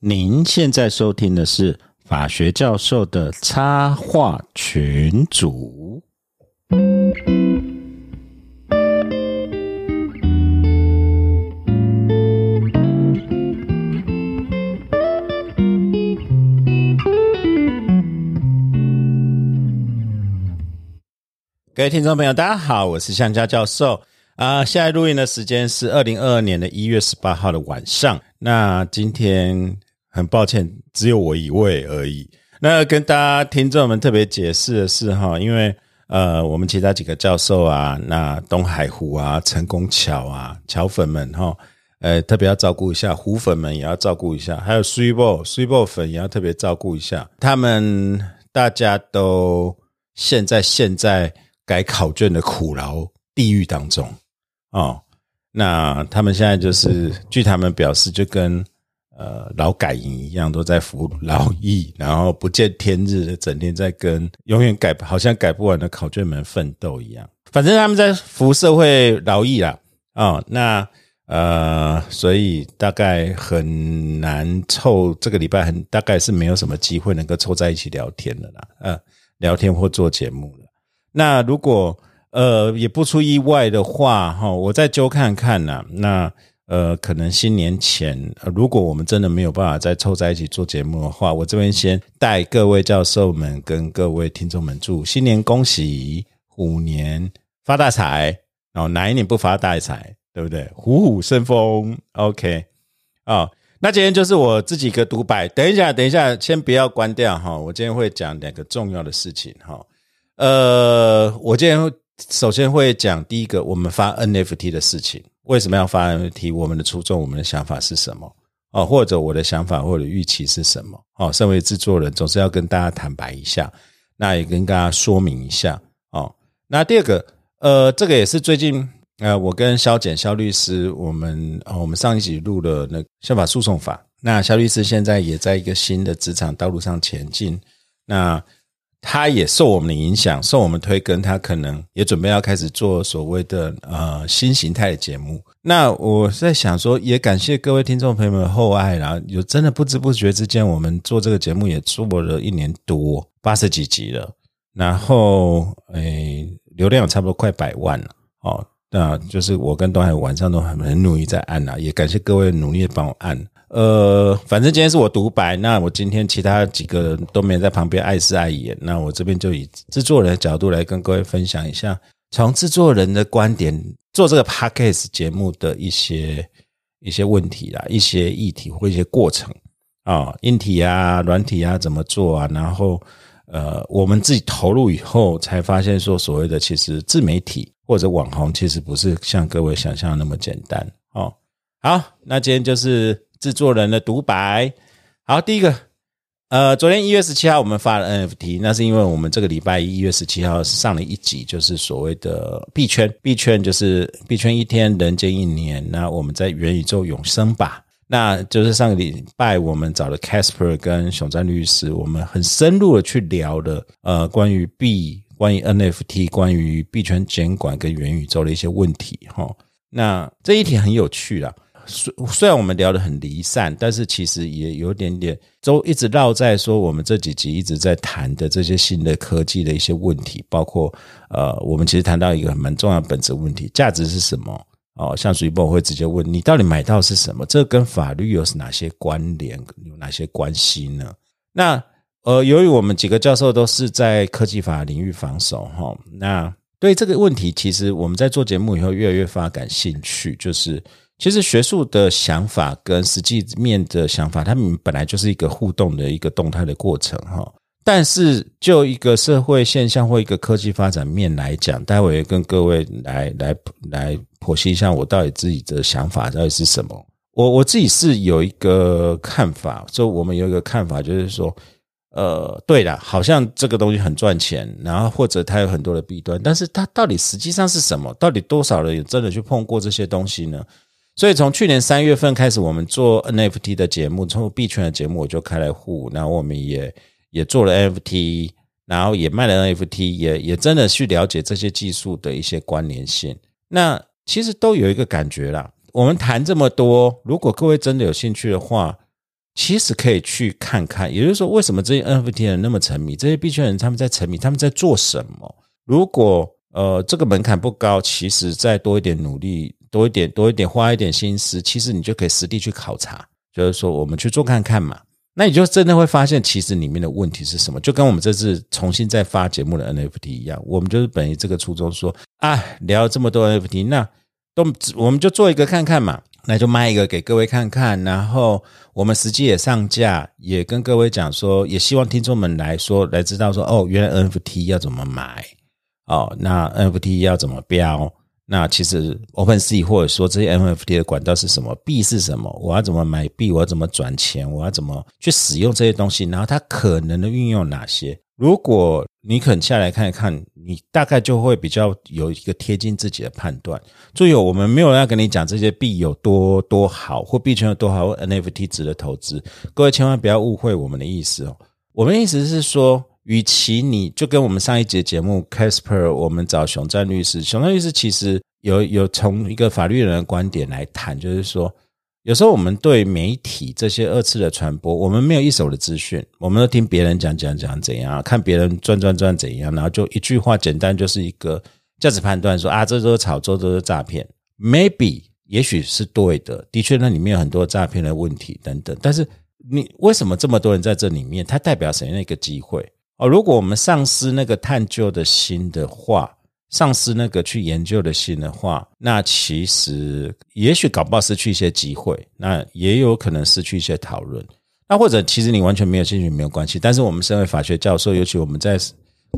您现在收听的是法学教授的插画群组。各位听众朋友，大家好，我是向家教授啊。现在录音的时间是二零二二年的一月十八号的晚上。那今天很抱歉，只有我一位而已。那跟大家听众们特别解释的是哈，因为呃，我们其他几个教授啊，那东海湖啊、成功桥啊、桥粉们哈，呃，特别要照顾一下，湖粉们也要照顾一下，还有 three ball three ball 粉也要特别照顾一下。他们大家都现在现在。改考卷的苦劳地狱当中哦，那他们现在就是据他们表示，就跟呃劳改营一样，都在服劳役，然后不见天日，整天在跟永远改好像改不完的考卷们奋斗一样。反正他们在服社会劳役啦，哦，那呃，所以大概很难凑这个礼拜，很大概是没有什么机会能够凑在一起聊天的啦，呃，聊天或做节目了。那如果呃也不出意外的话哈，我再揪看看呐。那呃可能新年前，如果我们真的没有办法再凑在一起做节目的话，我这边先带各位教授们跟各位听众们祝新年恭喜，虎年发大财。然后哪一年不发大财，对不对？虎虎生风。OK 啊，那今天就是我自己一个独白。等一下，等一下，先不要关掉哈。我今天会讲两个重要的事情哈。呃，我今天首先会讲第一个，我们发 NFT 的事情，为什么要发 NFT？我们的初衷，我们的想法是什么？哦，或者我的想法或者预期是什么？哦，身为制作人，总是要跟大家坦白一下，那也跟大家说明一下。哦，那第二个，呃，这个也是最近，呃，我跟肖简肖律师，我们我们上一集录了那宪法诉讼法，那肖律师现在也在一个新的职场道路上前进，那。他也受我们的影响，受我们推跟，他可能也准备要开始做所谓的呃新形态的节目。那我在想说，也感谢各位听众朋友们厚爱啦。有真的不知不觉之间，我们做这个节目也做了一年多，八十几集了，然后诶流量差不多快百万了。哦，那就是我跟东海晚上都很很努力在按啊，也感谢各位努力帮我按。呃，反正今天是我独白，那我今天其他几个人都没在旁边碍事碍眼，那我这边就以制作人的角度来跟各位分享一下，从制作人的观点做这个 podcast 节目的一些一些问题啦，一些议题或一些过程啊，硬体啊、软体啊怎么做啊，然后呃，我们自己投入以后才发现说，所谓的其实自媒体或者网红其实不是像各位想象那么简单哦。好，那今天就是。制作人的独白。好，第一个，呃，昨天一月十七号我们发了 NFT，那是因为我们这个礼拜一月十七号上了一集，就是所谓的币圈，币圈就是币圈一天，人间一年。那我们在元宇宙永生吧。那就是上个礼拜我们找了 Casper 跟熊赞律师，我们很深入的去聊了，呃，关于币、关于 NFT、关于币圈监管跟元宇宙的一些问题。哈，那这一题很有趣啊。虽虽然我们聊得很离散，但是其实也有点点都一直绕在说我们这几集一直在谈的这些新的科技的一些问题，包括呃，我们其实谈到一个蛮重要本质问题：价值是什么？哦，像水波会直接问你到底买到是什么？这跟法律有哪些关联？有哪些关系呢？那呃，由于我们几个教授都是在科技法领域防守哈，那对这个问题，其实我们在做节目以后越来越发感兴趣，就是。其实学术的想法跟实际面的想法，他们本来就是一个互动的一个动态的过程哈。但是就一个社会现象或一个科技发展面来讲，待会跟各位来来来剖析一下，我到底自己的想法到底是什么。我我自己是有一个看法，就我们有一个看法，就是说，呃，对了，好像这个东西很赚钱，然后或者它有很多的弊端，但是它到底实际上是什么？到底多少人有真的去碰过这些东西呢？所以从去年三月份开始，我们做 NFT 的节目，从币圈的节目我就开了户，然后我们也也做了 NFT，然后也卖了 NFT，也也真的去了解这些技术的一些关联性。那其实都有一个感觉啦。我们谈这么多，如果各位真的有兴趣的话，其实可以去看看。也就是说，为什么这些 NFT 人那么沉迷？这些币圈人他们在沉迷，他们在做什么？如果呃这个门槛不高，其实再多一点努力，多一点多一点花一点心思，其实你就可以实地去考察。就是说，我们去做看看嘛。那你就真的会发现，其实里面的问题是什么？就跟我们这次重新再发节目的 NFT 一样，我们就是本于这个初衷说，啊，聊了这么多 NFT，那都我们就做一个看看嘛，那就卖一个给各位看看，然后我们实际也上架，也跟各位讲说，也希望听众们来说来知道说，哦，原来 NFT 要怎么买，哦，那 NFT 要怎么标。那其实 OpenSea 或者说这些 NFT 的管道是什么？币是什么？我要怎么买币？我要怎么转钱？我要怎么去使用这些东西？然后它可能的运用哪些？如果你肯下来看一看，你大概就会比较有一个贴近自己的判断。注意，我们没有要跟你讲这些币有多多好，或币圈有多好，或 NFT 值得投资。各位千万不要误会我们的意思哦。我们意思是说。与其你就跟我们上一节节目 Casper，我们找熊战律师，熊战律师其实有有从一个法律人的观点来谈，就是说，有时候我们对媒体这些二次的传播，我们没有一手的资讯，我们都听别人讲讲讲怎样，看别人转转转怎样，然后就一句话简单就是一个价值判断，说啊，这都是炒作，都是诈骗，maybe 也许是对的，的确那里面有很多诈骗的问题等等，但是你为什么这么多人在这里面？它代表什么样一个机会？哦，如果我们丧失那个探究的心的话，丧失那个去研究的心的话，那其实也许搞不好失去一些机会，那也有可能失去一些讨论。那或者其实你完全没有兴趣没有关系，但是我们身为法学教授，尤其我们在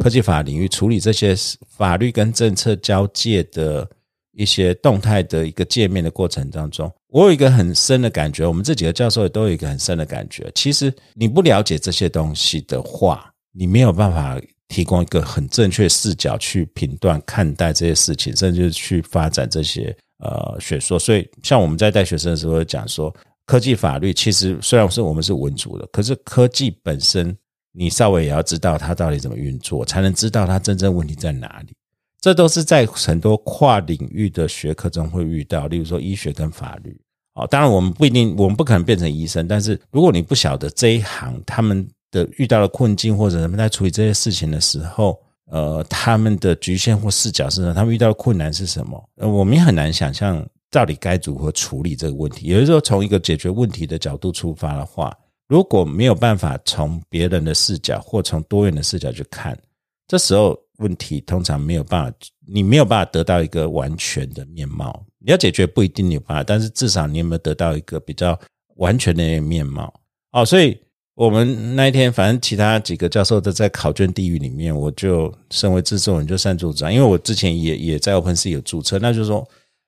科技法领域处理这些法律跟政策交界的一些动态的一个界面的过程当中，我有一个很深的感觉，我们这几个教授也都有一个很深的感觉。其实你不了解这些东西的话，你没有办法提供一个很正确视角去评断看待这些事情，甚至去发展这些呃学说。所以，像我们在带学生的时候讲说，科技法律其实虽然是我们是文组的，可是科技本身你稍微也要知道它到底怎么运作，才能知道它真正问题在哪里。这都是在很多跨领域的学科中会遇到，例如说医学跟法律。哦，当然我们不一定，我们不可能变成医生，但是如果你不晓得这一行，他们。的遇到了困境或者他们在处理这些事情的时候，呃，他们的局限或视角是什么？他们遇到的困难是什么？呃，我们也很难想象到底该如何处理这个问题。有的时候从一个解决问题的角度出发的话，如果没有办法从别人的视角或从多元的视角去看，这时候问题通常没有办法，你没有办法得到一个完全的面貌。你要解决不一定有办法，但是至少你有没有得到一个比较完全的面貌？哦，所以。我们那一天，反正其他几个教授都在考卷地狱里面，我就身为制作人就擅助长，因为我之前也也在 OpenSea 有注册，那就说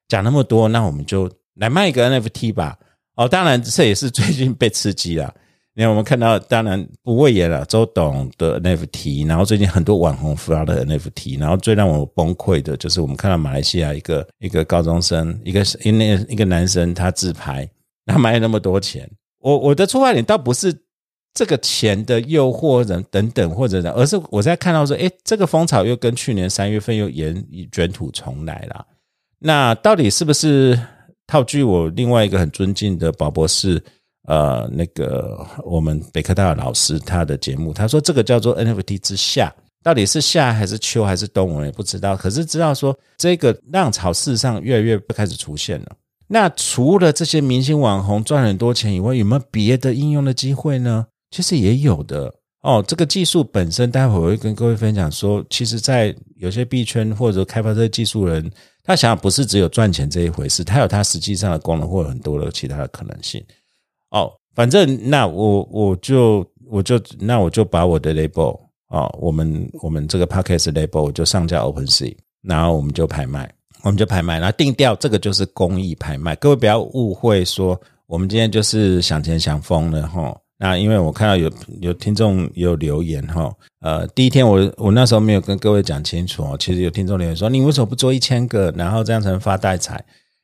讲那么多，那我们就来卖一个 NFT 吧。哦，当然这也是最近被刺激了。你看，我们看到当然不畏言了，周董的 NFT，然后最近很多网红发的 NFT，然后最让我崩溃的就是我们看到马来西亚一个一个高中生，一个一那一个男生他自拍，他卖那么多钱，我我的出发点倒不是。这个钱的诱惑人等等，或者而是我在看到说，哎，这个风潮又跟去年三月份又延卷土重来了。那到底是不是套句我另外一个很尊敬的宝博士，呃，那个我们北科大的老师他的节目，他说这个叫做 NFT 之夏，到底是夏还是秋还是冬，我也不知道。可是知道说这个浪潮事实上越来越不开始出现了。那除了这些明星网红赚很多钱以外，有没有别的应用的机会呢？其实也有的哦，这个技术本身，待会我会跟各位分享说，其实，在有些币圈或者开发这些技术人，他想不是只有赚钱这一回事，他有他实际上的功能或者很多的其他的可能性。哦，反正那我我就我就那我就把我的 label 啊，我们我们这个 podcast label 就上架 OpenSea，然后我们就拍卖，我们就拍卖，然后定调这个就是公益拍卖，各位不要误会说我们今天就是想钱想疯了哈。那因为我看到有有听众有留言哈，呃，第一天我我那时候没有跟各位讲清楚哦，其实有听众留言说，你为什么不做一千个，然后这样才能发大财？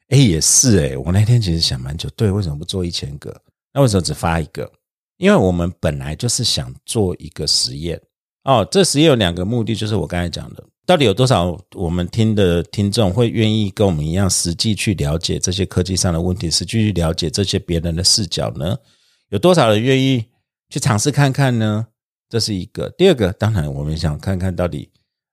哎，也是哎，我那天其实想蛮久，对，为什么不做一千个？那为什么只发一个？因为我们本来就是想做一个实验哦，这实验有两个目的，就是我刚才讲的，到底有多少我们听的听众会愿意跟我们一样，实际去了解这些科技上的问题，实际去了解这些别人的视角呢？有多少人愿意去尝试看看呢？这是一个。第二个，当然我们想看看到底。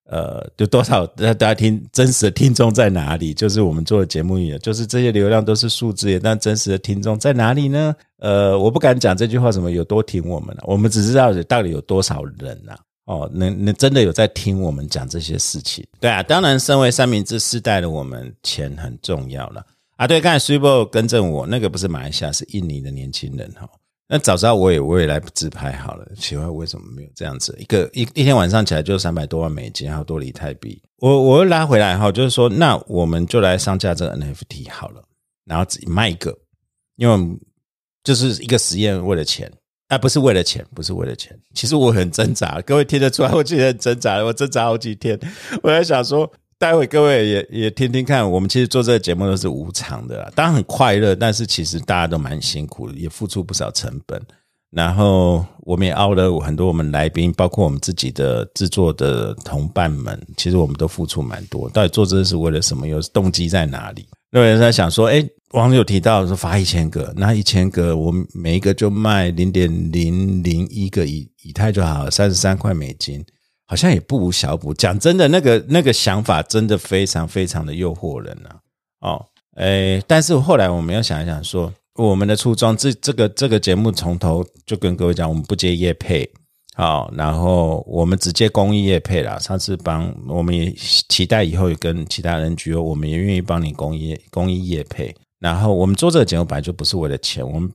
呃，有多少大家听真实的听众在哪里？就是我们做的节目也，就是这些流量都是数字，但真实的听众在哪里呢？呃，我不敢讲这句话，什么有多听我们了，我们只知道到底有多少人呐？哦，能能真的有在听我们讲这些事情？对啊，当然，身为三明治世代的我们，钱很重要了啊。对，刚才 Super 更正我，那个不是马来西亚，是印尼的年轻人哈。那早知道我也我也来自拍好了，奇怪为什么没有这样子？一个一一天晚上起来就三百多万美金，还有多里泰币。我我又拉回来哈，就是说，那我们就来上架这个 NFT 好了，然后自己卖一个，因为就是一个实验，为了钱啊，不是为了钱，不是为了钱。其实我很挣扎，各位听得出来，我今天很挣扎，我挣扎好几天，我在想说。待会各位也也听听看，我们其实做这个节目都是无偿的啦，当然很快乐，但是其实大家都蛮辛苦的，也付出不少成本。然后我们也熬了很多我们来宾，包括我们自己的制作的同伴们，其实我们都付出蛮多。到底做这是为了什么？有动机在哪里？有人在想说，哎，网友提到说发一千个，那一千个我们每一个就卖零点零零一个以以太就好了，三十三块美金。好像也不无小补。讲真的，那个那个想法真的非常非常的诱惑人啊！哦，诶，但是后来我们要想一想，说我们的初衷，这这个这个节目从头就跟各位讲，我们不接业配，好，然后我们只接公益业配啦。上次帮我们也期待以后也跟其他人聚，我们也愿意帮你公益公益业配。然后我们做这个节目本来就不是为了钱，我们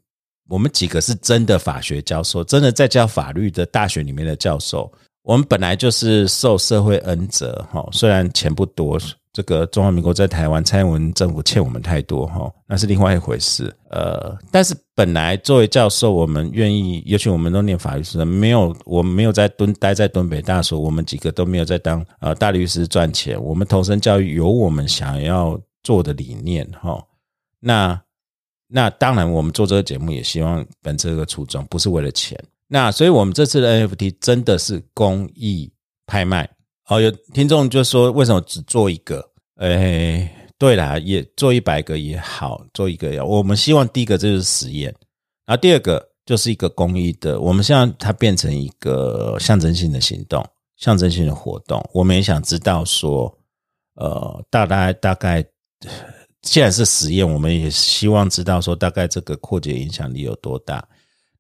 我们几个是真的法学教授，真的在教法律的大学里面的教授。我们本来就是受社会恩泽哈，虽然钱不多，这个中华民国在台湾蔡英文政府欠我们太多哈，那是另外一回事。呃，但是本来作为教授，我们愿意，尤其我们都念法律师，没有我们没有在蹲待在敦北大所，我们几个都没有在当呃大律师赚钱。我们投身教育有我们想要做的理念哈。那那当然，我们做这个节目也希望本这个初衷不是为了钱。那所以，我们这次的 NFT 真的是公益拍卖。哦，有听众就说，为什么只做一个？哎，对啦，也做一百个也好，做一个要。我们希望第一个就是实验，然后第二个就是一个公益的。我们希望它变成一个象征性的行动，象征性的活动。我们也想知道说，呃，大概大概，既然是实验，我们也希望知道说，大概这个扩解影响力有多大。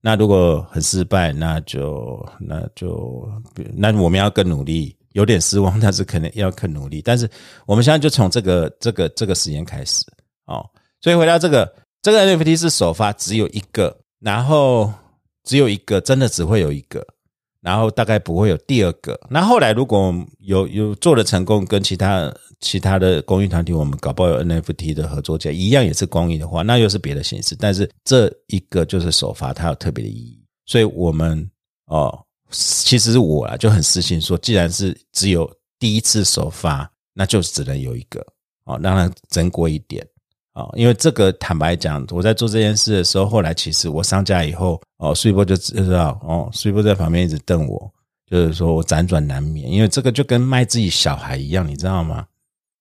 那如果很失败，那就那就那我们要更努力，有点失望，但是可能要更努力。但是我们现在就从这个这个这个实验开始哦。所以回到这个这个 NFT 是首发只有一个，然后只有一个，真的只会有一个。然后大概不会有第二个。那后来如果有有做的成功，跟其他其他的公益团体，我们搞不好有 NFT 的合作价，一样也是公益的话，那又是别的形式。但是这一个就是首发，它有特别的意义。所以我们哦，其实我啊就很私心说，既然是只有第一次首发，那就只能有一个哦，让它珍贵一点。啊，因为这个坦白讲，我在做这件事的时候，后来其实我上架以后，哦，苏波就知道，哦，苏波在旁边一直瞪我，就是说我辗转难眠，因为这个就跟卖自己小孩一样，你知道吗？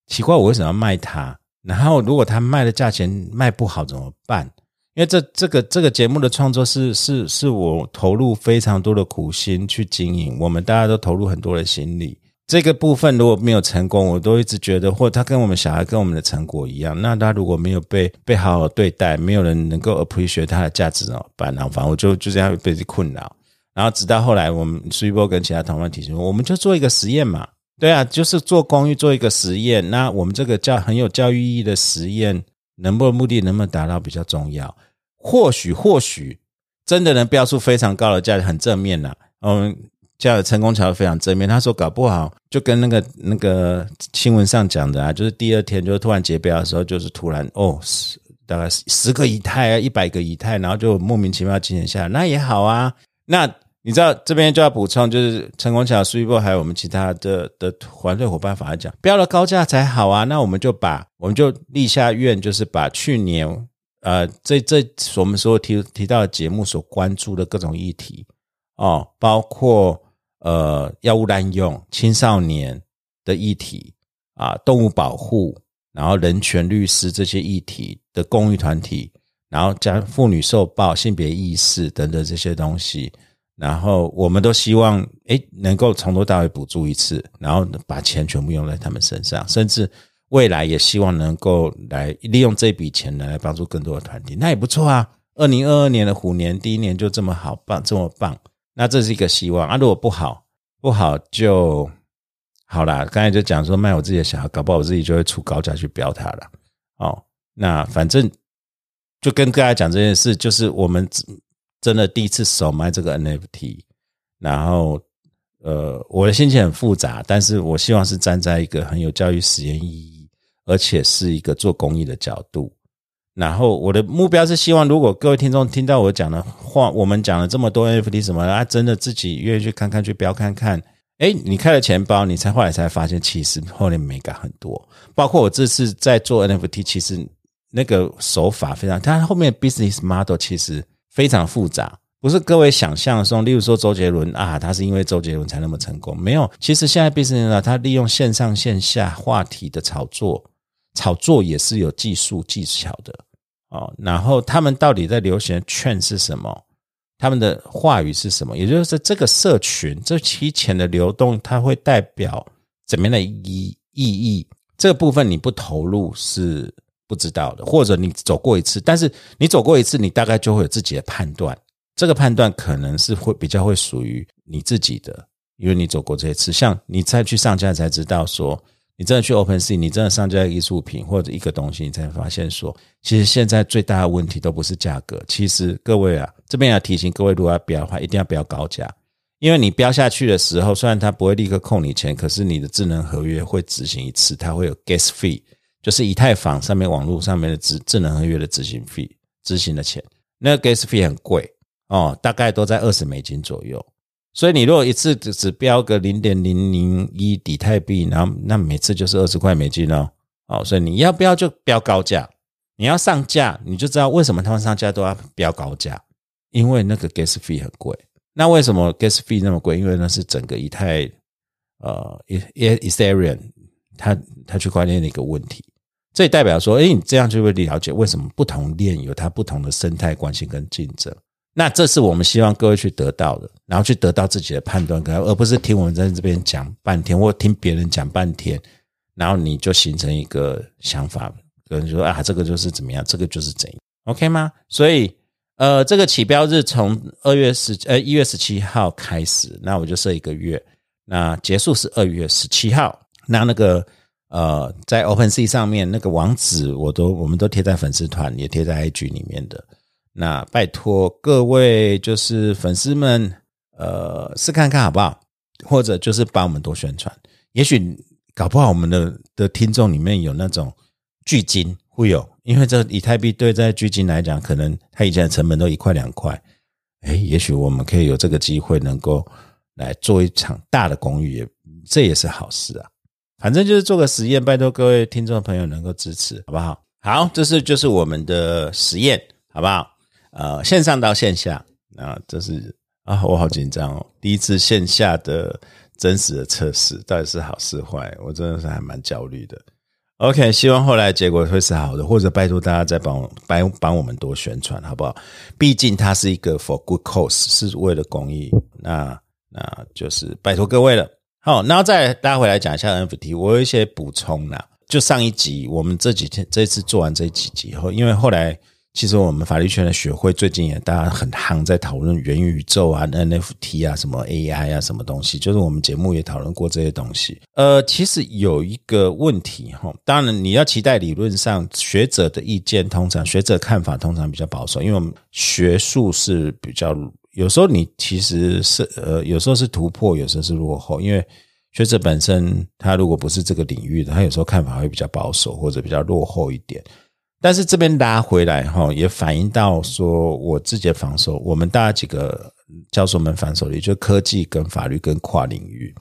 奇怪，我为什么要卖他？然后如果他卖的价钱卖不好怎么办？因为这这个这个节目的创作是是是我投入非常多的苦心去经营，我们大家都投入很多的心力。这个部分如果没有成功，我都一直觉得，或他跟我们小孩跟我们的成果一样，那他如果没有被被好好对待，没有人能够 appreciate 他的价值怎么办？然后反正我就就这样被困扰。然后直到后来，我们苏一波跟其他同伴提醒，我们就做一个实验嘛。对啊，就是做公益做一个实验。那我们这个教很有教育意义的实验，能不能目的能不能达到比较重要？或许或许真的能标出非常高的价值，很正面呐。嗯。这样的成功桥非常正面。他说搞不好就跟那个那个新闻上讲的啊，就是第二天就突然结标的时候，就是突然哦，十大概十个以太啊，一百个以太，然后就莫名其妙进行下来，那也好啊。那你知道这边就要补充，就是成功桥、苏一波还有我们其他的的团队伙伴反而讲标了高价才好啊。那我们就把我们就立下愿，就是把去年呃这这我们所提提到的节目所关注的各种议题哦，包括。呃，药物滥用、青少年的议题啊，动物保护，然后人权律师这些议题的公益团体，然后加妇女受暴、性别意识等等这些东西，然后我们都希望诶能够从头到尾补助一次，然后把钱全部用在他们身上，甚至未来也希望能够来利用这笔钱来帮助更多的团体，那也不错啊。二零二二年的虎年第一年就这么好棒，这么棒，那这是一个希望啊。如果不好，不好就好啦。刚才就讲说卖我自己的小孩，搞不好我自己就会出高价去标他了。哦，那反正就跟大家讲这件事，就是我们真的第一次手卖这个 NFT，然后呃，我的心情很复杂，但是我希望是站在一个很有教育实验意义，而且是一个做公益的角度。然后我的目标是希望，如果各位听众听到我讲的话，我们讲了这么多 NFT 什么啊，真的自己愿意去看看去标看看，哎，你开了钱包，你才后来才发现，其实后面美感很多。包括我这次在做 NFT，其实那个手法非常，它后面 business model 其实非常复杂，不是各位想象中。例如说周杰伦啊，他是因为周杰伦才那么成功，没有。其实现在 business 啊，他利用线上线下话题的炒作，炒作也是有技术技巧的。哦，然后他们到底在流行的券是什么？他们的话语是什么？也就是这个社群这期钱的流动，它会代表怎么样的意意义？这个部分你不投入是不知道的，或者你走过一次，但是你走过一次，你大概就会有自己的判断。这个判断可能是会比较会属于你自己的，因为你走过这一次，像你再去上架才知道说。你真的去 Open Sea，你真的上架艺术品或者一个东西，你才发现说，其实现在最大的问题都不是价格。其实各位啊，这边要提醒各位，如果要标的话，一定要不要高价，因为你标下去的时候，虽然它不会立刻扣你钱，可是你的智能合约会执行一次，它会有 Gas Fee，就是以太坊上面网络上面的智智能合约的执行费，执行的钱，那个 Gas Fee 很贵哦，大概都在二十美金左右。所以你如果一次只只标个零点零零一底泰币，然后那每次就是二十块美金哦。哦，所以你要不要就标高价？你要上架，你就知道为什么他们上架都要标高价，因为那个 gas fee 很贵。那为什么 gas fee 那么贵？因为那是整个以太呃，e Ethereum 它它区块链的一个问题。这也代表说，哎，你这样就会了解为什么不同链有它不同的生态关系跟竞争。那这是我们希望各位去得到的，然后去得到自己的判断，而不是听我们在这边讲半天，或听别人讲半天，然后你就形成一个想法，可能就说啊，这个就是怎么样，这个就是怎样，OK 吗？所以，呃，这个起标日从二月十呃一月十七号开始，那我就设一个月，那结束是二月十七号。那那个呃，在 OpenSea 上面那个网址，我都我们都贴在粉丝团，也贴在 IG 里面的。那拜托各位，就是粉丝们，呃，试看看好不好？或者就是帮我们多宣传，也许搞不好我们的的听众里面有那种巨金会有，因为这以太币对在巨金来讲，可能它以前的成本都一块两块，哎，也许我们可以有这个机会，能够来做一场大的公益，这也是好事啊。反正就是做个实验，拜托各位听众朋友能够支持，好不好？好，这是就是我们的实验，好不好？呃，线上到线下啊，这是啊，我好紧张哦！第一次线下的真实的测试，到底是好是坏？我真的是还蛮焦虑的。OK，希望后来结果会是好的，或者拜托大家再帮帮帮我们多宣传，好不好？毕竟它是一个 for good cause，是为了公益。那那就是拜托各位了。好，然后再大家回来讲一下 NFT，我有一些补充啦。就上一集，我们这几天这次做完这几集后，因为后来。其实我们法律圈的学会最近也大家很夯，在讨论元宇宙啊、NFT 啊、什么 AI 啊、什么东西，就是我们节目也讨论过这些东西。呃，其实有一个问题哈，当然你要期待理论上学者的意见，通常学者看法通常比较保守，因为我们学术是比较有时候你其实是呃有时候是突破，有时候是落后，因为学者本身他如果不是这个领域的，他有时候看法会比较保守或者比较落后一点。但是这边拉回来哈，也反映到说我自己的防守，我们大家几个教授们防守力，就科技跟法律跟跨领域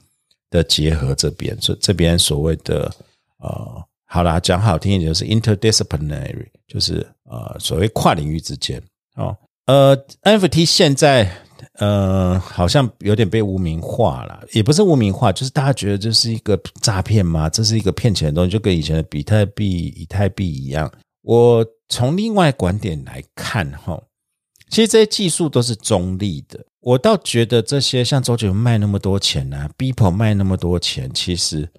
的结合这边，所这边所谓的呃，好啦，讲好听一点就是 interdisciplinary，就是呃，所谓跨领域之间哦，呃，NFT 现在呃好像有点被污名化了，也不是污名化，就是大家觉得这是一个诈骗吗？这是一个骗钱的东西，就跟以前的比特币、以太币一样。我从另外观点来看，哈，其实这些技术都是中立的。我倒觉得这些像周杰伦卖那么多钱啊，Beeple 卖那么多钱，其实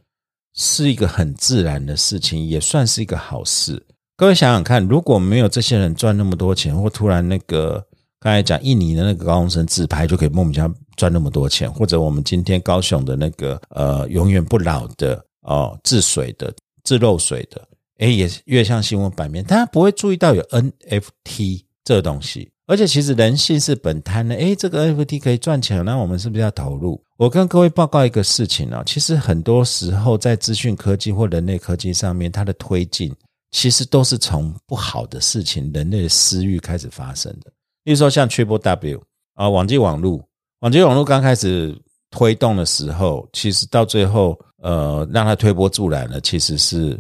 是一个很自然的事情，也算是一个好事。各位想想看，如果没有这些人赚那么多钱，或突然那个刚才讲印尼的那个高中生自拍就可以莫名其妙赚那么多钱，或者我们今天高雄的那个呃永远不老的哦治水的治漏水的，哎也越像新闻版面，大家不会注意到有 NFT 这东西。而且其实人性是本贪的，诶，这个 NFT 可以赚钱，那我们是不是要投入？我跟各位报告一个事情啊，其实很多时候在资讯科技或人类科技上面，它的推进其实都是从不好的事情、人类的私欲开始发生的。例如说像 Triple W 啊，网际网络，网际网络刚开始推动的时候，其实到最后，呃，让它推波助澜了，其实是，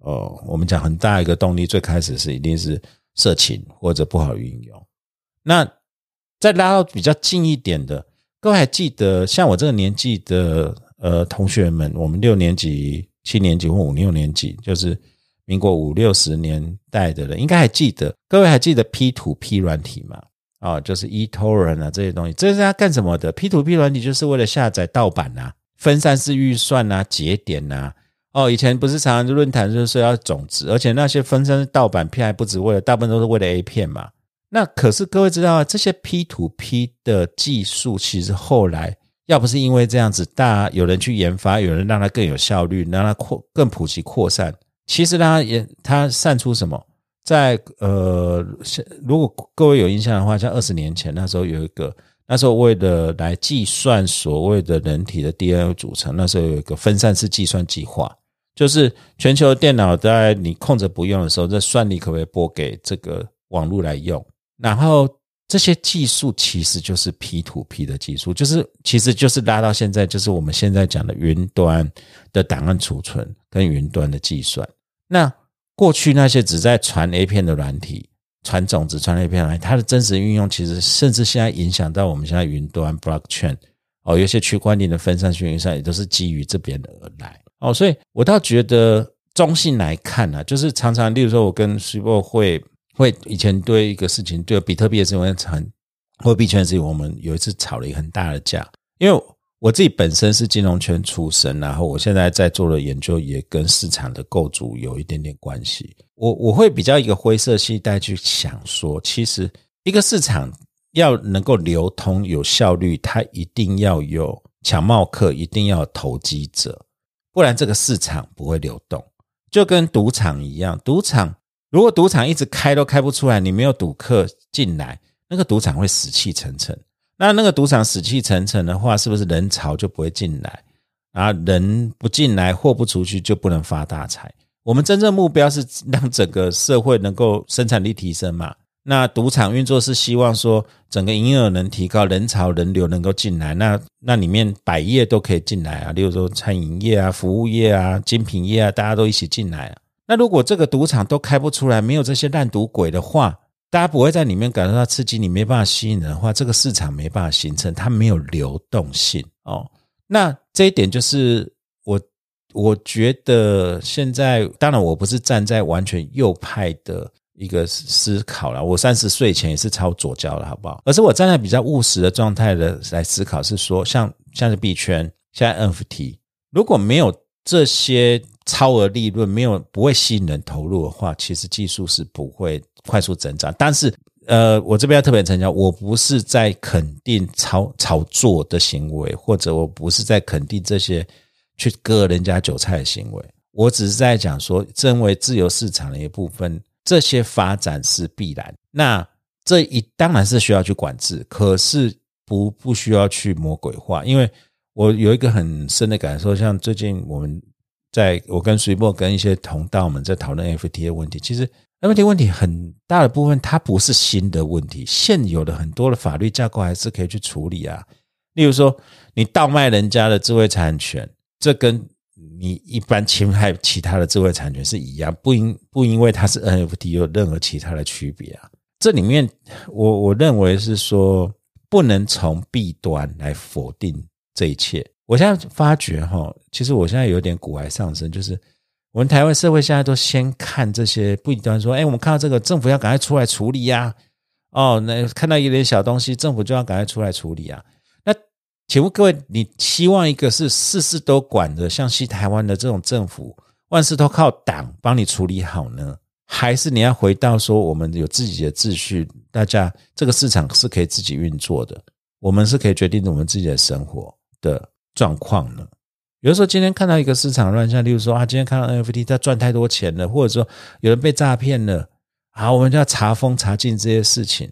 呃，我们讲很大一个动力，最开始是一定是色情或者不好运用。那再拉到比较近一点的，各位还记得像我这个年纪的呃同学们，我们六年级、七年级或五六年级，就是民国五六十年代的人，应该还记得。各位还记得 P to P 软体吗？啊，就是 eTorrent 啊这些东西，这是要干什么的？P to P 软体就是为了下载盗版啊，分散式预算啊，节点呐。哦，以前不是常常论坛就是说要总值，而且那些分身盗版片还不止为了，大部分都是为了 A 片嘛。那可是各位知道啊，这些 P to P 的技术，其实后来要不是因为这样子，大有人去研发，有人让它更有效率，让它扩更普及扩散，其实它也它散出什么？在呃，如果各位有印象的话，像二十年前那时候有一个，那时候为了来计算所谓的人体的 DNA 组成，那时候有一个分散式计算计划，就是全球电脑在你空着不用的时候，这算力可不可以拨给这个网络来用？然后这些技术其实就是 P to P 的技术，就是其实就是拉到现在，就是我们现在讲的云端的档案储存跟云端的计算。那过去那些只在传 A 片的软体、传种子、传 A 片来，它的真实运用其实甚至现在影响到我们现在云端 Blockchain 哦，有些区块链的分散性运算也都是基于这边而来哦。所以我倒觉得中性来看呢，就是常常，例如说我跟 Super 会。会以前对一个事情，对比特币的事情很，货币圈的事情，我们有一次吵了一个很大的架。因为我自己本身是金融圈出身，然后我现在在做的研究也跟市场的构筑有一点点关系。我我会比较一个灰色系带去想说，其实一个市场要能够流通有效率，它一定要有强茂客，一定要有投机者，不然这个市场不会流动。就跟赌场一样，赌场。如果赌场一直开都开不出来，你没有赌客进来，那个赌场会死气沉沉。那那个赌场死气沉沉的话，是不是人潮就不会进来？啊，人不进来，货不出去，就不能发大财。我们真正目标是让整个社会能够生产力提升嘛？那赌场运作是希望说整个营业额能提高，人潮人流能够进来。那那里面百业都可以进来啊，例如说餐饮业啊、服务业啊、精品业啊，大家都一起进来啊。那如果这个赌场都开不出来，没有这些烂赌鬼的话，大家不会在里面感受到刺激，你没办法吸引人的话，这个市场没办法形成，它没有流动性哦。那这一点就是我我觉得现在，当然我不是站在完全右派的一个思考了，我三十岁前也是超左交了，好不好？而是我站在比较务实的状态的来思考，是说像像是币圈，现在 NFT 如果没有这些。超额利润没有不会吸引人投入的话，其实技术是不会快速增长。但是，呃，我这边要特别强调，我不是在肯定炒炒作的行为，或者我不是在肯定这些去割人家韭菜的行为。我只是在讲说，身为自由市场的一部分，这些发展是必然。那这一当然是需要去管制，可是不不需要去魔鬼化。因为我有一个很深的感受，像最近我们。在我跟随波跟一些同道们在讨论 FT 的问题，其实 FT 问题很大的部分，它不是新的问题，现有的很多的法律架构还是可以去处理啊。例如说，你盗卖人家的智慧产权，这跟你一般侵害其他的智慧产权是一样，不因不因为它是 NFT 有任何其他的区别啊。这里面，我我认为是说，不能从弊端来否定这一切。我现在发觉哈，其实我现在有点骨癌上升，就是我们台湾社会现在都先看这些，不一定说，哎，我们看到这个政府要赶快出来处理呀。哦，那看到一点小东西，政府就要赶快出来处理啊。请问各位，你希望一个是事事都管的，像西台湾的这种政府，万事都靠党帮你处理好呢？还是你要回到说，我们有自己的秩序，大家这个市场是可以自己运作的，我们是可以决定我们自己的生活的状况呢？有的时候，今天看到一个市场乱象，例如说啊，今天看到 NFT 它赚太多钱了，或者说有人被诈骗了，好，我们就要查封查禁这些事情，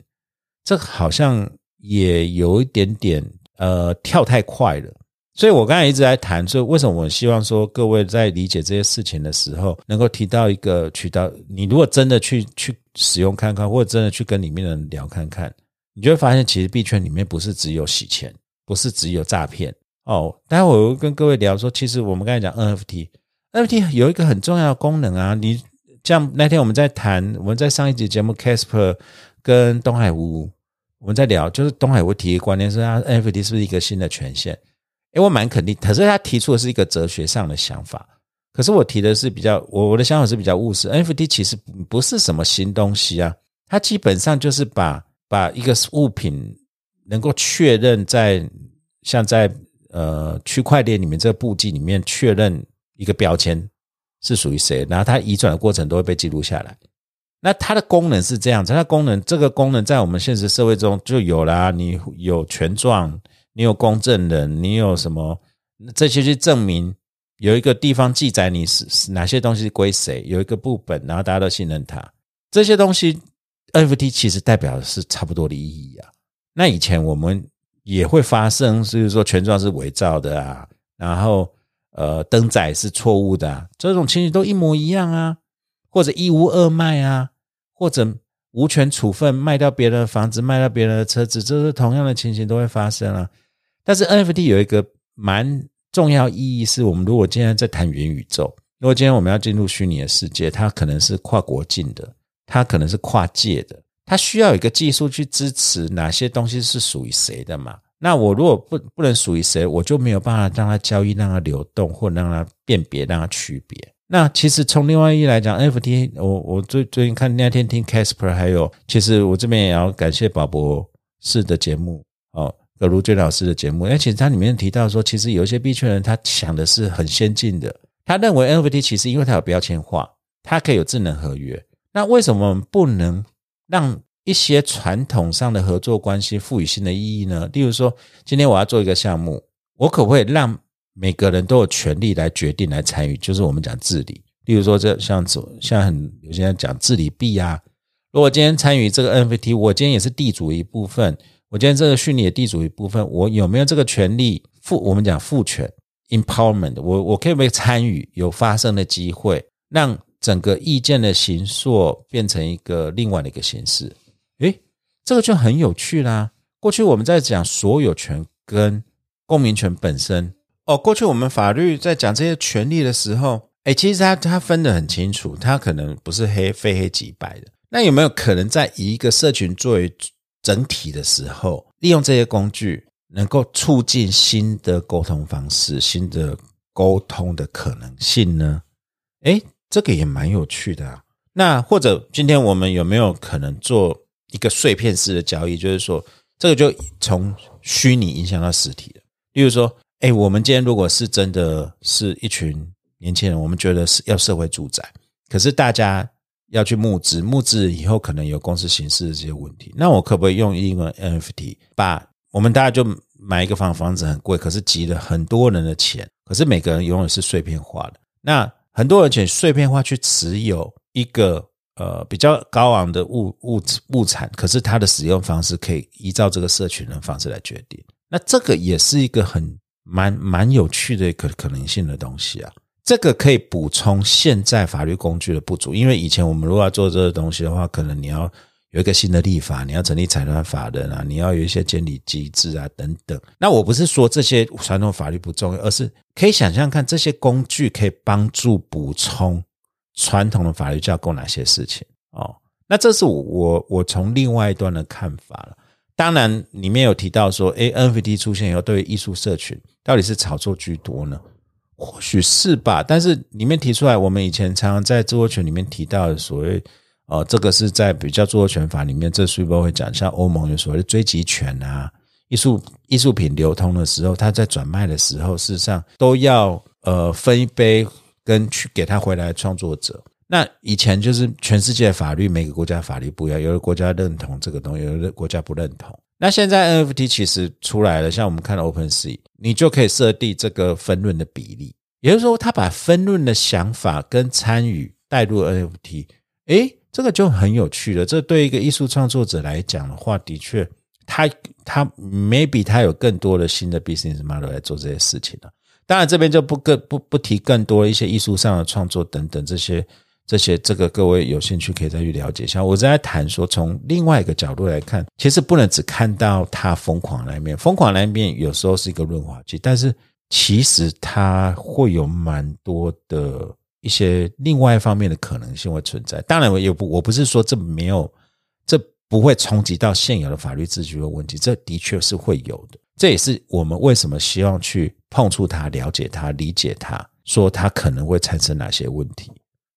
这好像也有一点点呃跳太快了。所以我刚才一直在谈，所以为什么我希望说各位在理解这些事情的时候，能够提到一个渠道，你如果真的去去使用看看，或者真的去跟里面的人聊看看，你就会发现，其实币圈里面不是只有洗钱，不是只有诈骗。哦，待会我会跟各位聊说，其实我们刚才讲 NFT，NFT 有一个很重要的功能啊。你像那天我们在谈，我们在上一集节目，Casper 跟东海吴我们在聊，就是东海会提一个观念是啊，NFT 是不是一个新的权限？诶，我蛮肯定，可是他提出的是一个哲学上的想法，可是我提的是比较，我我的想法是比较务实。NFT 其实不是什么新东西啊，它基本上就是把把一个物品能够确认在像在。呃，区块链里面这个簿记里面确认一个标签是属于谁，然后它移转的过程都会被记录下来。那它的功能是这样子，它功能这个功能在我们现实社会中就有啦。你有权状，你有公证人，你有什么这些去证明有一个地方记载你是哪些东西归谁，有一个部本，然后大家都信任它。这些东西 NFT 其实代表的是差不多的意义啊。那以前我们。也会发生，就是说权状是伪造的啊，然后呃登载是错误的，这种情形都一模一样啊，或者一屋二卖啊，或者无权处分卖掉别人的房子，卖掉别人的车子，这是同样的情形都会发生啊。但是 NFT 有一个蛮重要意义，是我们如果今天在谈元宇宙，如果今天我们要进入虚拟的世界，它可能是跨国境的，它可能是跨界的。它需要有一个技术去支持哪些东西是属于谁的嘛？那我如果不不能属于谁，我就没有办法让它交易、让它流动，或让它辨别、让它区别。那其实从另外一来讲，NFT，我我最最近看那天听 Casper，还有其实我这边也要感谢宝博士的节目哦，葛如娟老师的节目，而且它里面提到说，其实有一些币圈人他想的是很先进的，他认为 NFT 其实因为它有标签化，它可以有智能合约，那为什么不能？让一些传统上的合作关系赋予新的意义呢？例如说，今天我要做一个项目，我可不可以让每个人都有权利来决定、来参与？就是我们讲治理。例如说，这像像很有些人讲治理币啊。如果今天参与这个 NFT，我今天也是地主一部分，我今天这个虚拟的地主一部分，我有没有这个权利赋？我们讲赋权 （empowerment），我我可以不可以参与？有发生的机会，让。整个意见的形塑变成一个另外的一个形式，诶，这个就很有趣啦。过去我们在讲所有权跟公民权本身，哦，过去我们法律在讲这些权利的时候，诶，其实它它分得很清楚，它可能不是黑非黑即白的。那有没有可能在以一个社群作为整体的时候，利用这些工具，能够促进新的沟通方式、新的沟通的可能性呢？诶。这个也蛮有趣的啊。那或者今天我们有没有可能做一个碎片式的交易？就是说，这个就从虚拟影响到实体的。例如说，哎，我们今天如果是真的是一群年轻人，我们觉得是要社会住宅，可是大家要去募资，募资以后可能有公司形式的这些问题。那我可不可以用一个 NFT，把我们大家就买一个房房子很贵，可是集了很多人的钱，可是每个人永远是碎片化的。那很多人且碎片化去持有一个呃比较高昂的物物物产，可是它的使用方式可以依照这个社群的方式来决定。那这个也是一个很蛮蛮有趣的可可能性的东西啊。这个可以补充现在法律工具的不足，因为以前我们如果要做这个东西的话，可能你要。有一个新的立法，你要成立财团法人啊，你要有一些监理机制啊，等等。那我不是说这些传统法律不重要，而是可以想象看这些工具可以帮助补充传统的法律架构哪些事情哦。那这是我我我从另外一端的看法了。当然里面有提到说，哎，NFT 出现以后，对于艺术社群到底是炒作居多呢？或许是吧，但是里面提出来，我们以前常常在著作权里面提到的所谓，呃，这个是在比较著作权法里面，这书包会讲，像欧盟有所谓的追及权啊，艺术艺术品流通的时候，它在转卖的时候，事实上都要呃分一杯跟去给他回来创作者。那以前就是全世界法律，每个国家法律不一样，有的国家认同这个东西，有的国家不认同。那现在 NFT 其实出来了，像我们看 OpenSea，你就可以设定这个分论的比例，也就是说，他把分论的想法跟参与带入 NFT，诶，这个就很有趣了。这对一个艺术创作者来讲的话，的确，他他 maybe 他有更多的新的 business model 来做这些事情了。当然，这边就不更不不提更多一些艺术上的创作等等这些。这些这个各位有兴趣可以再去了解一下。我在谈说，从另外一个角度来看，其实不能只看到他疯狂那一面，疯狂那一面有时候是一个润滑剂，但是其实它会有蛮多的一些另外一方面的可能性会存在。当然，我也不我不是说这没有，这不会冲击到现有的法律秩序的问题，这的确是会有的。这也是我们为什么希望去碰触它、了解它、理解它，说它可能会产生哪些问题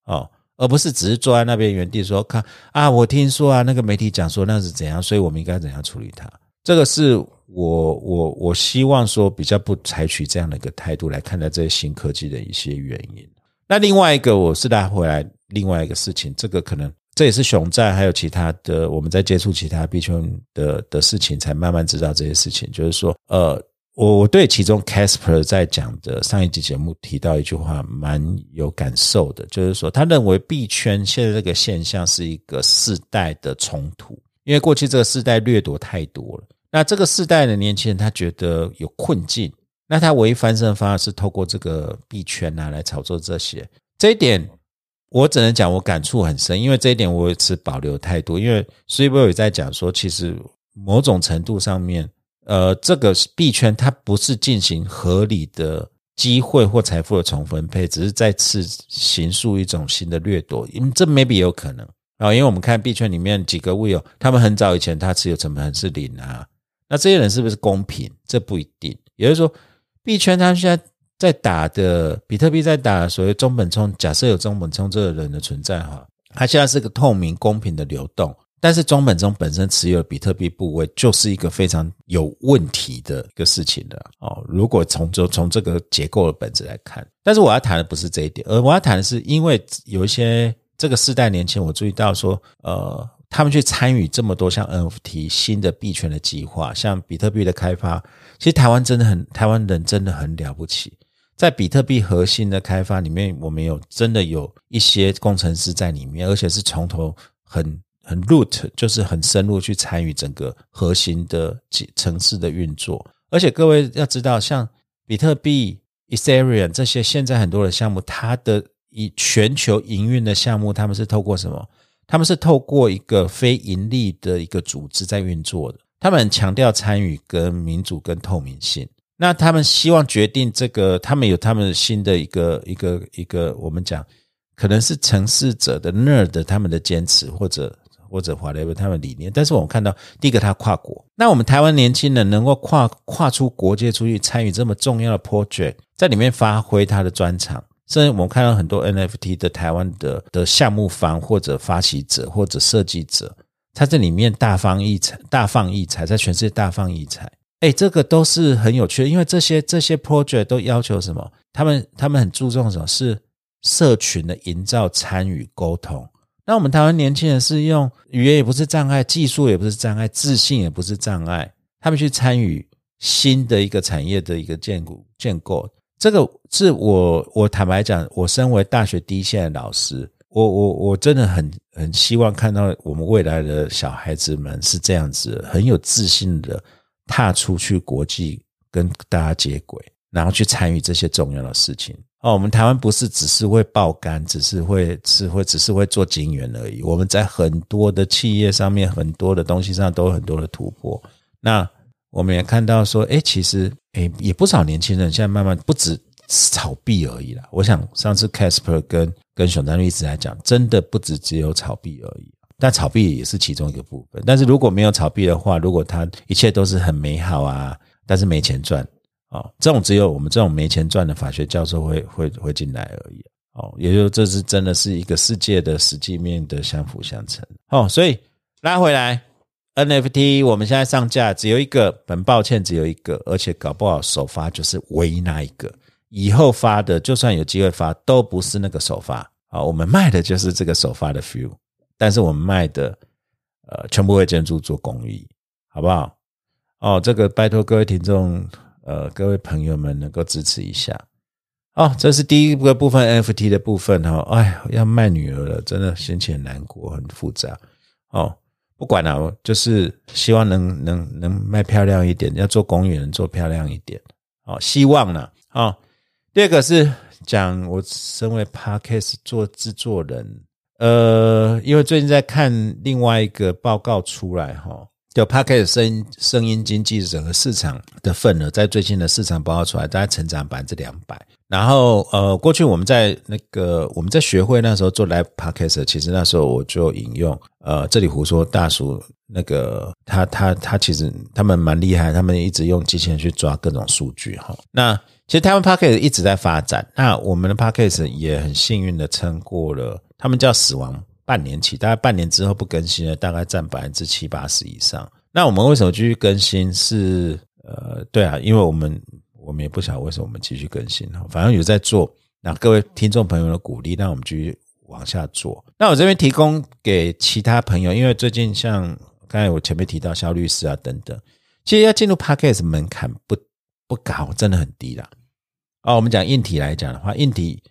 哦。而不是只是坐在那边原地说看啊，我听说啊，那个媒体讲说那是怎样，所以我们应该怎样处理它？这个是我我我希望说比较不采取这样的一个态度来看待这些新科技的一些原因。那另外一个，我是拉回来另外一个事情，这个可能这也是熊在还有其他的我们在接触其他币圈的的事情，才慢慢知道这些事情，就是说呃。我我对其中 Casper 在讲的上一集节目提到一句话蛮有感受的，就是说他认为币圈现在这个现象是一个世代的冲突，因为过去这个世代掠夺太多了，那这个世代的年轻人他觉得有困境，那他唯一翻身的方式是透过这个币圈啊来炒作这些，这一点我只能讲我感触很深，因为这一点我持保留态度，因为 s 以 b o 也在讲说，其实某种程度上面。呃，这个币圈它不是进行合理的机会或财富的重分配，只是再次行述一种新的掠夺。因为这 maybe 有可能啊，因为我们看币圈里面几个 will，他们很早以前他持有成本是零啊，那这些人是不是公平？这不一定。也就是说，币圈他现在在打的比特币在打所谓中本聪，假设有中本聪这个人的存在哈，他现在是个透明公平的流动。但是中本中本身持有比特币部位就是一个非常有问题的一个事情的哦。如果从就从这个结构的本质来看，但是我要谈的不是这一点，而我要谈的是，因为有一些这个世代年轻，我注意到说，呃，他们去参与这么多像 NFT 新的币圈的计划，像比特币的开发，其实台湾真的很，台湾人真的很了不起，在比特币核心的开发里面，我们有真的有一些工程师在里面，而且是从头很。很 root 就是很深入去参与整个核心的城市的运作，而且各位要知道，像比特币、Ethereum 这些现在很多的项目，它的以全球营运的项目，他们是透过什么？他们是透过一个非盈利的一个组织在运作的。他们强调参与、跟民主、跟透明性。那他们希望决定这个，他们有他们新的一个一个一个，我们讲可能是城市者的 nerd 他们的坚持或者。或者华雷他们理念，但是我们看到第一个他跨国，那我们台湾年轻人能够跨跨出国界出去参与这么重要的 project，在里面发挥他的专长，甚至我们看到很多 NFT 的台湾的的项目方或者发起者或者设计者，他这里面大放异彩，大放异彩，在全世界大放异彩，哎，这个都是很有趣的，因为这些这些 project 都要求什么？他们他们很注重什么？是社群的营造、参与、沟通。那我们台湾年轻人是用语言也不是障碍，技术也不是障碍，自信也不是障碍，他们去参与新的一个产业的一个建构建构，这个是我我坦白讲，我身为大学第一线的老师，我我我真的很很希望看到我们未来的小孩子们是这样子，很有自信的踏出去国际跟大家接轨，然后去参与这些重要的事情。哦，我们台湾不是只是会爆肝，只是会是会只是会做金元而已。我们在很多的企业上面，很多的东西上都有很多的突破。那我们也看到说，哎，其实哎，也不少年轻人现在慢慢不止炒币而已啦。我想上次 Casper 跟跟熊丹律师来讲，真的不止只有炒币而已。但炒币也是其中一个部分。但是如果没有炒币的话，如果他一切都是很美好啊，但是没钱赚。哦，这种只有我们这种没钱赚的法学教授会会会进来而已。哦，也就这是真的是一个世界的实际面的相辅相成。哦，所以拉回来 NFT，我们现在上架只有一个，很抱歉只有一个，而且搞不好首发就是唯一那一个。以后发的，就算有机会发，都不是那个首发。啊，我们卖的就是这个首发的 feel，但是我们卖的，呃，全部为建筑做公益，好不好？哦，这个拜托各位听众，呃，各位朋友们能够支持一下。哦，这是第一个部分 NFT 的部分哈。哎，要卖女儿了，真的心情很难过，很复杂。哦，不管了，就是希望能能能卖漂亮一点，要做公园做漂亮一点。哦，希望呢。哦，第二个是。讲我身为 podcast 做制作人，呃，因为最近在看另外一个报告出来哈，就 podcast 声声音经济整个市场的份额，在最近的市场报告出来，大概成长百分之两百。然后呃，过去我们在那个我们在学会那时候做 live podcast，其实那时候我就引用呃，这里胡说大叔那个他他他其实他们蛮厉害，他们一直用机器人去抓各种数据哈。那其实台湾 Podcast 一直在发展，那我们的 Podcast 也很幸运的撑过了，他们叫死亡半年期，大概半年之后不更新了，大概占百分之七八十以上。那我们为什么继续更新？是呃，对啊，因为我们我们也不晓得为什么我们继续更新哈，反正有在做。那各位听众朋友的鼓励，让我们继续往下做。那我这边提供给其他朋友，因为最近像刚才我前面提到肖律师啊等等，其实要进入 Podcast 门槛不不高，真的很低啦。哦，我们讲硬体来讲的话，硬体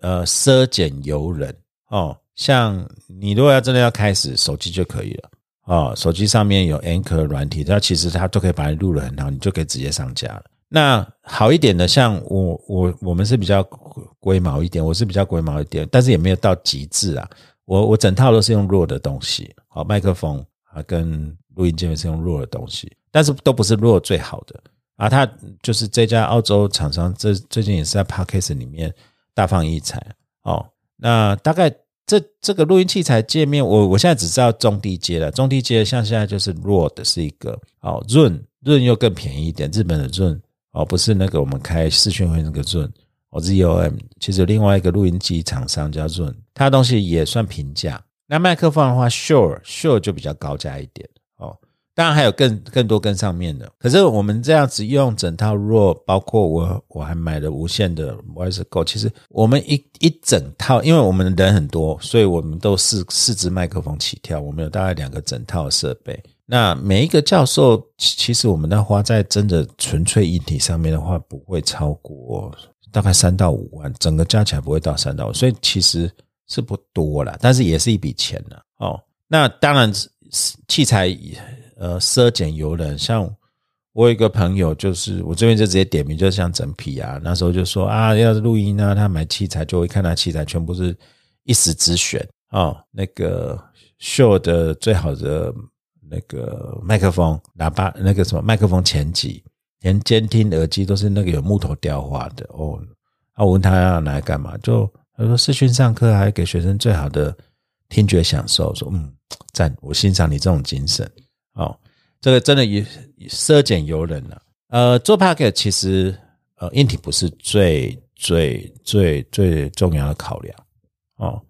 呃奢俭由人哦，像你如果要真的要开始，手机就可以了哦，手机上面有 Anchor 软体，它其实它都可以把你录的很好，你就可以直接上架了。那好一点的，像我我我们是比较龟毛一点，我是比较龟毛一点，但是也没有到极致啊。我我整套都是用弱的东西，好麦克风啊跟录音界面是用弱的东西，但是都不是弱最好的。啊，它就是这家澳洲厂商，这最近也是在 Parkes 里面大放异彩哦。那大概这这个录音器材界面，我我现在只知道中低阶了，中低阶像现在就是 r o d 是一个哦，润润又更便宜一点，日本的润哦，不是那个我们开视讯会那个润哦，ZOM，其实另外一个录音机厂商叫润，它的东西也算平价。那麦克风的话，Sure Sure 就比较高价一点。当然还有更更多跟上面的，可是我们这样子用整套弱，包括我我还买了无线的 Voice Go，其实我们一一整套，因为我们人很多，所以我们都四四支麦克风起跳，我们有大概两个整套设备。那每一个教授，其实我们那花在真的纯粹硬体上面的话，不会超过大概三到五万，整个加起来不会到三到五，所以其实是不多了，但是也是一笔钱了哦。那当然器材。呃，奢俭由人，像我有一个朋友，就是我这边就直接点名，就像整皮啊，那时候就说啊，要是录音呢，他买器材就会看他器材全部是一时之选哦，那个秀的最好的那个麦克风喇叭，那个什么麦克风前级连监听耳机都是那个有木头雕花的哦。啊，我问他要拿来干嘛，就他说视讯上课还给学生最好的听觉享受，说嗯赞，我欣赏你这种精神。哦，这个真的也奢俭由人了。呃，做 p a c k e t 其实呃硬体不是最最最最重要的考量哦。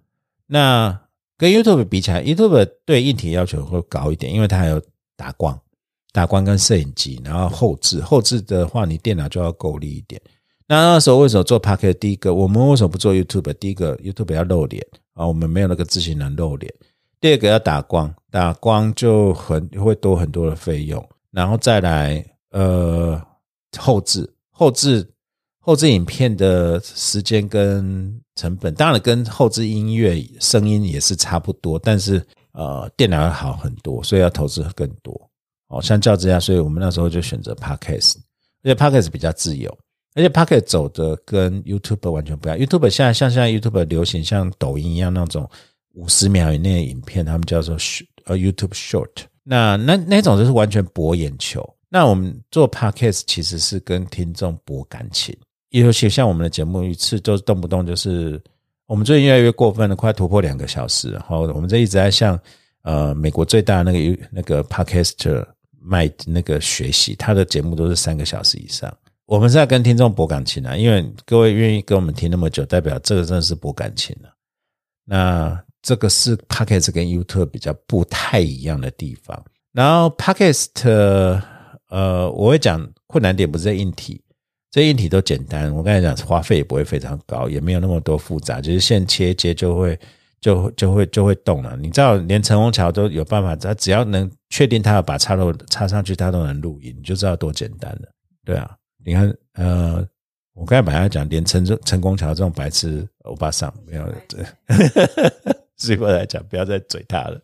那跟 YouTube 比起来，YouTube 对硬体要求会高一点，因为它还有打光、打光跟摄影机，然后后置。后置的话，你电脑就要够力一点。那那时候为什么做 p a c k e t 第一个，我们为什么不做 YouTube？第一个 YouTube 要露脸啊，我们没有那个自信能露脸。第二个要打光，打光就很会多很多的费用，然后再来呃后置后置后置影片的时间跟成本，当然跟后置音乐声音也是差不多，但是呃电脑要好很多，所以要投资更多哦。相较之下，所以我们那时候就选择 Podcast，而且 Podcast 比较自由，而且 Podcast 走的跟 YouTube 完全不一样。YouTube 现在像现在 YouTube 流行像抖音一样那种。五十秒以内的影片，他们叫做呃 YouTube Short，那那那种就是完全博眼球。那我们做 Podcast 其实是跟听众博感情，尤其像我们的节目一次都动不动就是，我们最近越来越过分了，快突破两个小时。然后我们这一直在向呃美国最大的那个那个 Podcaster 卖那个学习，他的节目都是三个小时以上。我们是在跟听众博感情啊，因为各位愿意跟我们听那么久，代表这个真的是博感情了。那这个是 Podcast 跟 YouTube 比较不太一样的地方。然后 Podcast，呃，我会讲困难点不是在硬体，这硬体都简单。我刚才讲花费也不会非常高，也没有那么多复杂，就是线切接就会就就会就会动了。你知道，连陈虹桥都有办法，他只要能确定他要把插头插上去，他都能录音，你就知道多简单了。对啊。你看，呃，我刚才本来讲，连陈陈功桥这种白痴欧巴桑，没有 这，所以我来讲，不要再嘴他了。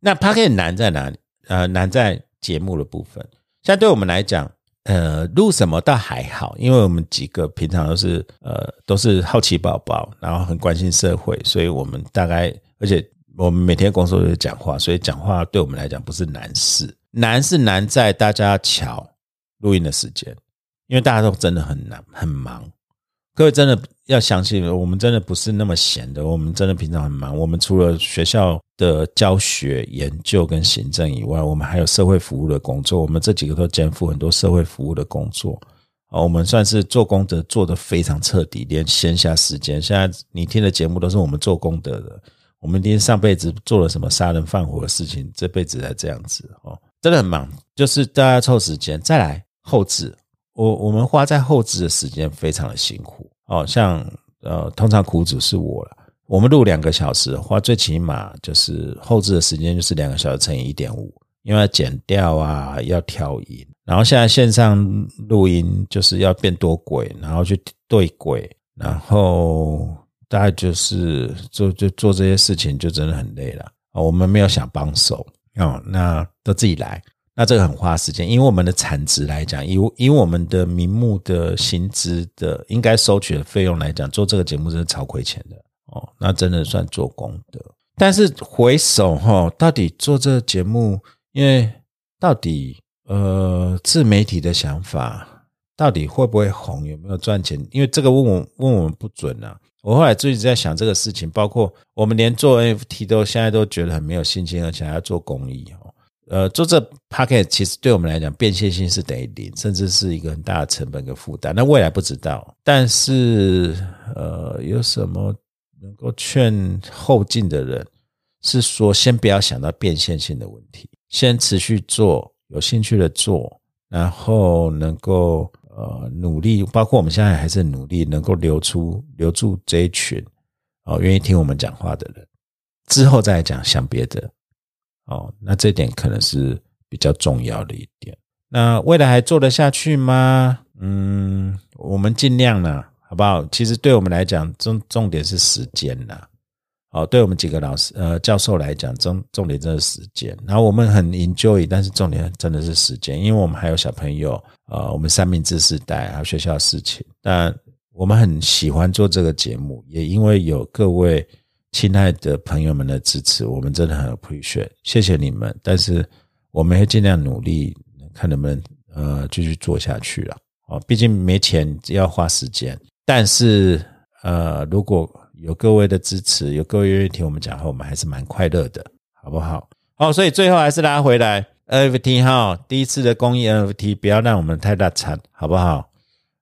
那 p a r k 难在哪里？呃，难在节目的部分。现在对我们来讲，呃，录什么倒还好，因为我们几个平常都是呃都是好奇宝宝，然后很关心社会，所以我们大概，而且我们每天工作就是讲话，所以讲话对我们来讲不是难事。难是难在大家巧。录音的时间，因为大家都真的很难很忙，各位真的要相信，我们真的不是那么闲的，我们真的平常很忙。我们除了学校的教学、研究跟行政以外，我们还有社会服务的工作。我们这几个都肩负很多社会服务的工作啊，我们算是做功德做的非常彻底，连闲暇时间，现在你听的节目都是我们做功德的。我们今天上辈子做了什么杀人放火的事情，这辈子才这样子哦，真的很忙，就是大家凑时间再来。后置，我我们花在后置的时间非常的辛苦哦，像呃，通常苦主是我了。我们录两个小时，花最起码就是后置的时间就是两个小时乘以一点五，因为要剪掉啊，要调音。然后现在线上录音就是要变多轨，然后去对轨，然后大概就是做就做这些事情就真的很累了。我们没有想帮手哦，那都自己来。那这个很花时间，因为我们的产值来讲，以以我们的名目的薪资的应该收取的费用来讲，做这个节目真是超亏钱的哦。那真的算做功德。但是回首哈，到底做这个节目，因为到底呃自媒体的想法，到底会不会红，有没有赚钱？因为这个问我问我们不准啊。我后来就一直在想这个事情，包括我们连做 NFT 都现在都觉得很没有信心，而且还要做公益哦。呃，做这 packet 其实对我们来讲变现性是等于零，甚至是一个很大的成本跟负担。那未来不知道，但是呃，有什么能够劝后进的人？是说先不要想到变现性的问题，先持续做，有兴趣的做，然后能够呃努力，包括我们现在还是努力，能够留出留住这一群哦愿意听我们讲话的人，之后再讲想别的。哦，那这点可能是比较重要的一点。那未来还做得下去吗？嗯，我们尽量呢，好不好？其实对我们来讲，重重点是时间呐。哦，对我们几个老师呃教授来讲，重重点真的是时间。然后我们很 enjoy，但是重点真的是时间，因为我们还有小朋友，呃，我们三明治时代还有学校的事情。但我们很喜欢做这个节目，也因为有各位。亲爱的朋友们的支持，我们真的很 appreciate，谢谢你们。但是我们会尽量努力，看能不能呃继续做下去了。哦，毕竟没钱要花时间。但是呃，如果有各位的支持，有各位愿意听我们讲话，我们还是蛮快乐的，好不好？好，所以最后还是拉回来 NFT 哈，第一次的公益 NFT，不要让我们太大惨，好不好？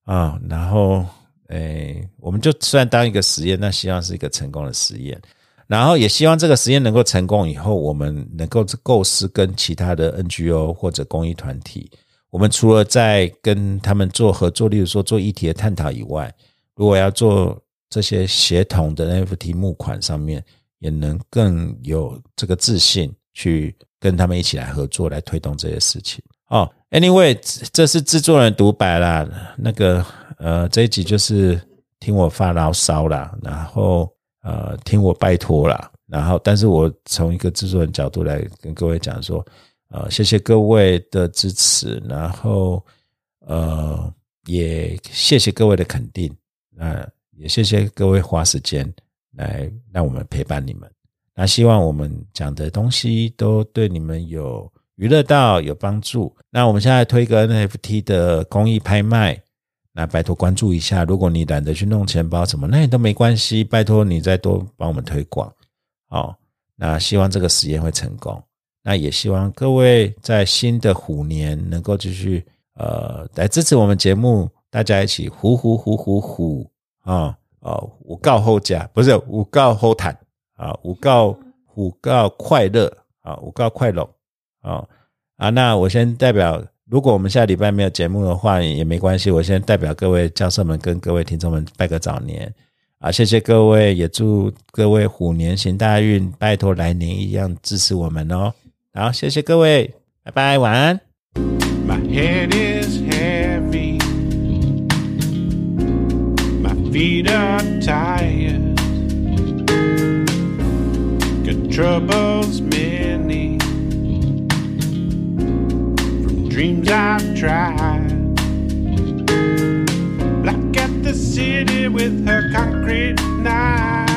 啊，然后。诶，我们就虽然当一个实验，那希望是一个成功的实验，然后也希望这个实验能够成功以后，我们能够构思跟其他的 NGO 或者公益团体，我们除了在跟他们做合作，例如说做议题的探讨以外，如果要做这些协同的 NFT 募款上面，也能更有这个自信去跟他们一起来合作，来推动这些事情。哦，Anyway，这是制作人独白啦，那个。呃，这一集就是听我发牢骚啦，然后呃，听我拜托啦，然后，但是我从一个制作人角度来跟各位讲说，呃，谢谢各位的支持，然后呃，也谢谢各位的肯定，那也谢谢各位花时间来让我们陪伴你们，那希望我们讲的东西都对你们有娱乐到有帮助。那我们现在推个 NFT 的公益拍卖。那拜托关注一下，如果你懒得去弄钱包什么，那也都没关系。拜托你再多帮我们推广，好。那希望这个实验会成功。那也希望各位在新的虎年能够继续呃来支持我们节目，大家一起虎虎虎虎虎啊哦，五告后加不是五告后谈啊，五告五告快乐啊，五告快乐哦啊！那我先代表，如果我们下礼拜没有节目的话也没关系，我先代表各位教授们跟各位听众们拜个早年啊！谢谢各位，也祝各位虎年行大运，拜托来年一样支持我们哦。好，谢谢各位，拜拜，晚安。My head is heavy, my feet are tired, got troubles may dreams I've tried. Black at the city with her concrete knife.